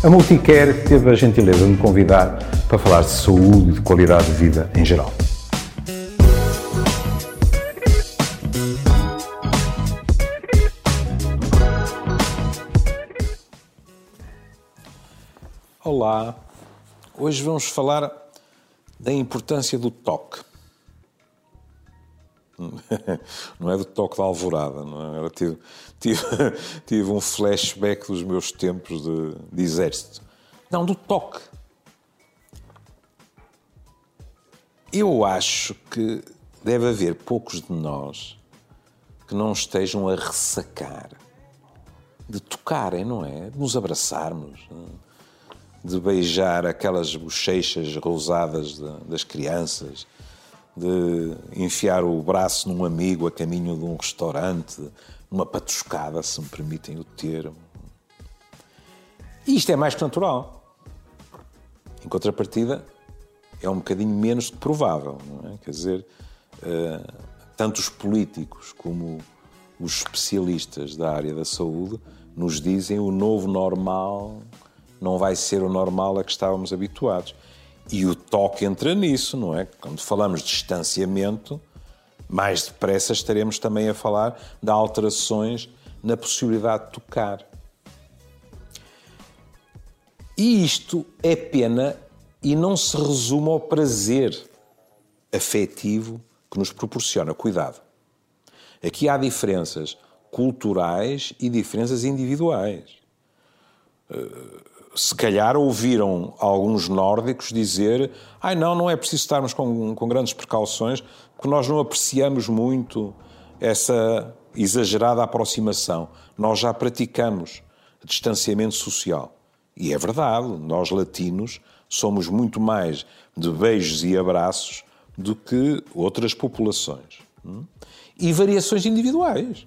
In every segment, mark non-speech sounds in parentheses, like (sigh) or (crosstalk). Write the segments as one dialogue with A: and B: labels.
A: A Multicare teve a gentileza de me convidar para falar de saúde e de qualidade de vida em geral.
B: Olá, hoje vamos falar da importância do toque. (laughs) Não é do toque da alvorada, não é? tive, tive, (laughs) tive, um flashback dos meus tempos de, de exército. Não, do toque. Eu acho que deve haver poucos de nós que não estejam a ressacar de tocarem, não é? De nos abraçarmos. É? de beijar aquelas bochechas rosadas de, das crianças, de enfiar o braço num amigo a caminho de um restaurante, uma patuscada, se me permitem o termo. E isto é mais que natural. Em contrapartida, é um bocadinho menos provável, é? Quer dizer, uh, tanto os políticos como os especialistas da área da saúde nos dizem o novo normal não vai ser o normal a que estávamos habituados. E o toque entra nisso, não é? Quando falamos de distanciamento, mais depressa estaremos também a falar de alterações na possibilidade de tocar. E isto é pena e não se resume ao prazer afetivo que nos proporciona. Cuidado. Aqui há diferenças culturais e diferenças individuais se calhar ouviram alguns nórdicos dizer ai não, não é preciso estarmos com, com grandes precauções, porque nós não apreciamos muito essa exagerada aproximação. Nós já praticamos distanciamento social. E é verdade, nós latinos somos muito mais de beijos e abraços do que outras populações. Hum? E variações individuais.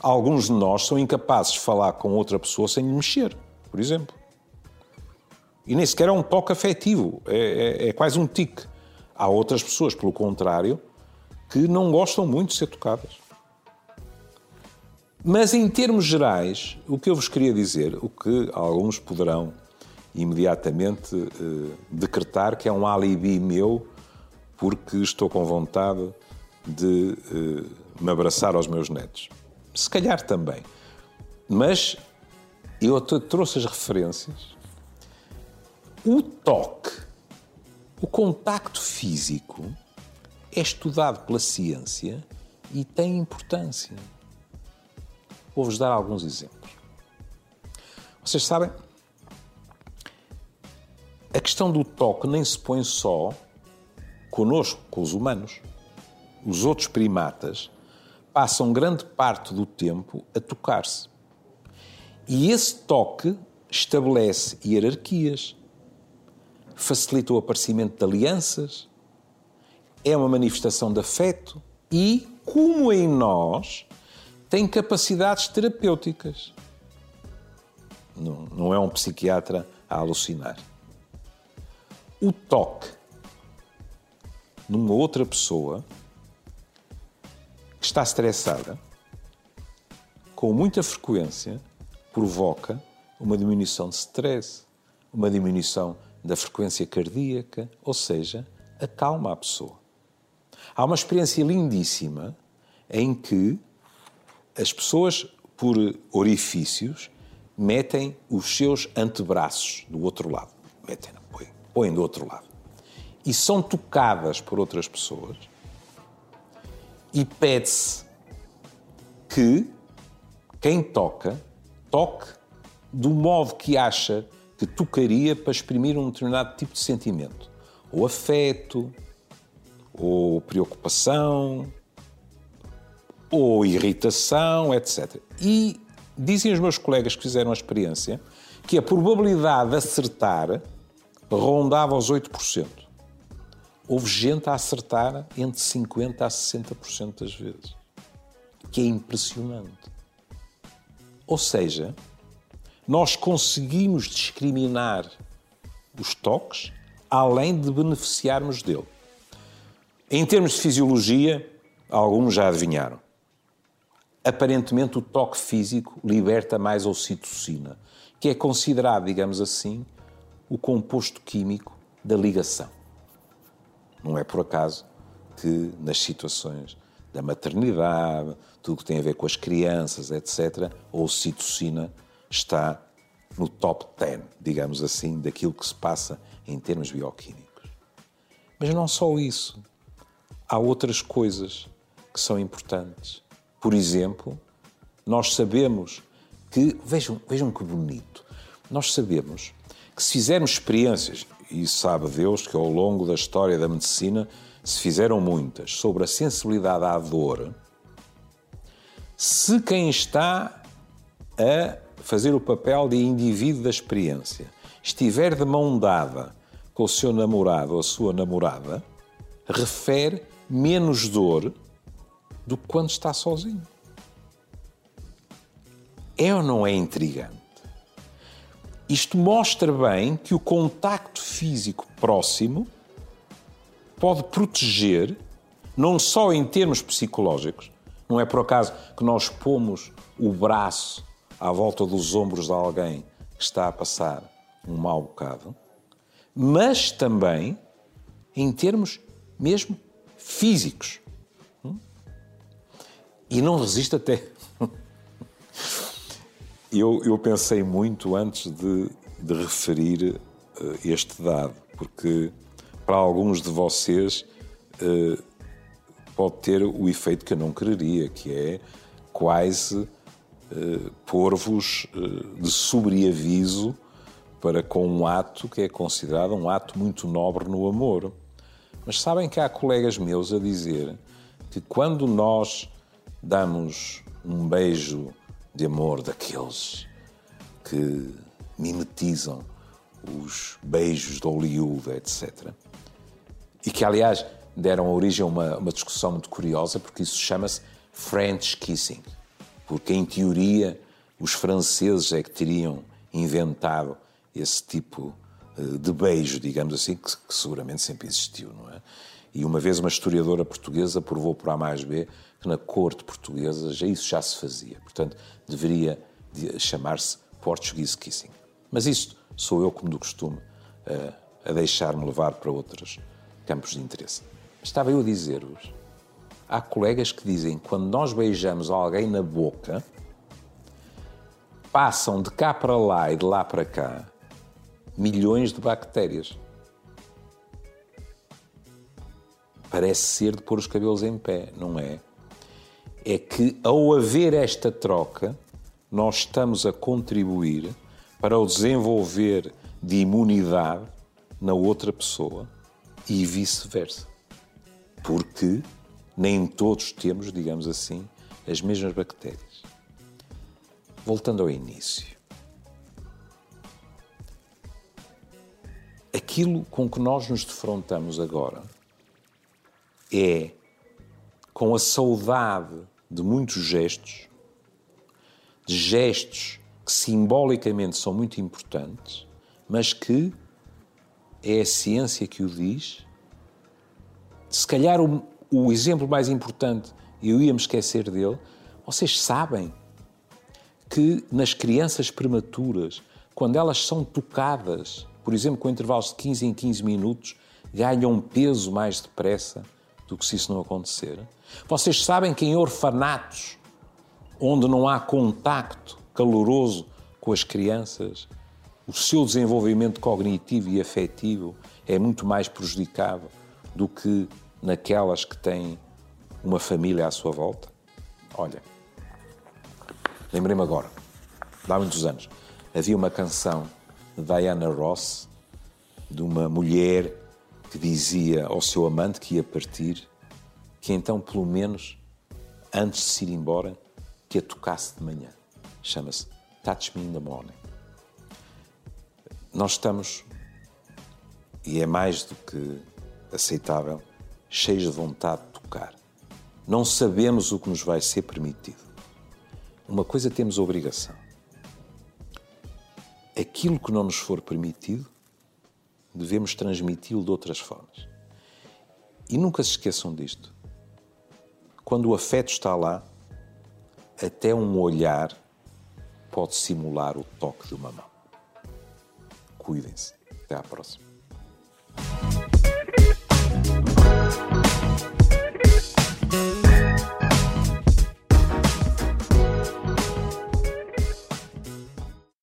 B: Alguns de nós são incapazes de falar com outra pessoa sem mexer por exemplo. E nem sequer é um toque afetivo, é, é, é quase um tique. Há outras pessoas, pelo contrário, que não gostam muito de ser tocadas. Mas em termos gerais, o que eu vos queria dizer, o que alguns poderão imediatamente eh, decretar que é um alibi meu porque estou com vontade de eh, me abraçar aos meus netos. Se calhar também. Mas eu trouxe as referências. O toque, o contacto físico, é estudado pela ciência e tem importância. Vou-vos dar alguns exemplos. Vocês sabem, a questão do toque nem se põe só conosco, com os humanos. Os outros primatas passam grande parte do tempo a tocar-se. E esse toque estabelece hierarquias, facilita o aparecimento de alianças, é uma manifestação de afeto e, como em nós, tem capacidades terapêuticas. Não, não é um psiquiatra a alucinar. O toque numa outra pessoa que está estressada, com muita frequência, provoca uma diminuição de stress, uma diminuição da frequência cardíaca, ou seja, acalma a pessoa. Há uma experiência lindíssima em que as pessoas, por orifícios, metem os seus antebraços do outro lado. Metem, põem, põem do outro lado. E são tocadas por outras pessoas e pede-se que quem toca toque do modo que acha que tocaria para exprimir um determinado tipo de sentimento. Ou afeto, ou preocupação, ou irritação, etc. E dizem os meus colegas que fizeram a experiência que a probabilidade de acertar rondava os 8%. Houve gente a acertar entre 50% a 60% das vezes. Que é impressionante. Ou seja, nós conseguimos discriminar os toques além de beneficiarmos dele. Em termos de fisiologia, alguns já adivinharam. aparentemente o toque físico liberta mais ocitocina, que é considerado, digamos assim, o composto químico da ligação. Não é por acaso que nas situações da maternidade, tudo que tem a ver com as crianças, etc., a ocitocina está no top 10, digamos assim, daquilo que se passa em termos bioquímicos. Mas não só isso. Há outras coisas que são importantes. Por exemplo, nós sabemos que, vejam, vejam que bonito, nós sabemos que se fizermos experiências, e sabe Deus que ao longo da história da medicina se fizeram muitas, sobre a sensibilidade à dor, se quem está a fazer o papel de indivíduo da experiência estiver de mão dada com o seu namorado ou a sua namorada, refere menos dor do que quando está sozinho. É ou não é intrigante? Isto mostra bem que o contacto físico próximo pode proteger, não só em termos psicológicos, não é por acaso que nós pomos o braço à volta dos ombros de alguém que está a passar um mau bocado, mas também em termos mesmo físicos. E não resiste até. Eu, eu pensei muito antes de, de referir uh, este dado, porque para alguns de vocês uh, pode ter o efeito que eu não quereria, que é quase uh, pôr-vos uh, de sobreaviso para com um ato que é considerado um ato muito nobre no amor. Mas sabem que há colegas meus a dizer que quando nós damos um beijo de amor daqueles que mimetizam os beijos de Hollywood, etc. E que, aliás, deram origem a uma, uma discussão muito curiosa, porque isso chama-se French Kissing. Porque, em teoria, os franceses é que teriam inventado esse tipo eh, de beijo, digamos assim, que, que seguramente sempre existiu, não é? E uma vez uma historiadora portuguesa provou por A mais B que na corte portuguesa já isso já se fazia. Portanto, deveria chamar-se Portuguese Kissing. Mas isto sou eu, como do costume, a deixar-me levar para outros campos de interesse. Estava eu a dizer-vos, há colegas que dizem que quando nós beijamos alguém na boca, passam de cá para lá e de lá para cá milhões de bactérias. Parece ser de pôr os cabelos em pé, não é? é que, ao haver esta troca, nós estamos a contribuir para o desenvolver de imunidade na outra pessoa e vice-versa. Porque nem todos temos, digamos assim, as mesmas bactérias. Voltando ao início. Aquilo com que nós nos defrontamos agora é com a saudade de muitos gestos, de gestos que simbolicamente são muito importantes, mas que é a ciência que o diz. Se calhar o, o exemplo mais importante, eu ia me esquecer dele, vocês sabem que nas crianças prematuras, quando elas são tocadas, por exemplo, com intervalos de 15 em 15 minutos, ganham peso mais depressa do que se isso não acontecer. Vocês sabem que em orfanatos, onde não há contacto caloroso com as crianças, o seu desenvolvimento cognitivo e afetivo é muito mais prejudicado do que naquelas que têm uma família à sua volta? Olha, lembrei-me agora, há muitos anos, havia uma canção de Diana Ross, de uma mulher que dizia ao seu amante que ia partir que então, pelo menos, antes de se ir embora, que a tocasse de manhã. Chama-se Touch Me in the Morning. Nós estamos, e é mais do que aceitável, cheios de vontade de tocar. Não sabemos o que nos vai ser permitido. Uma coisa temos obrigação. Aquilo que não nos for permitido, devemos transmiti-lo de outras formas. E nunca se esqueçam disto. Quando o afeto está lá, até um olhar pode simular o toque de uma mão. Cuidem-se. Até à próxima.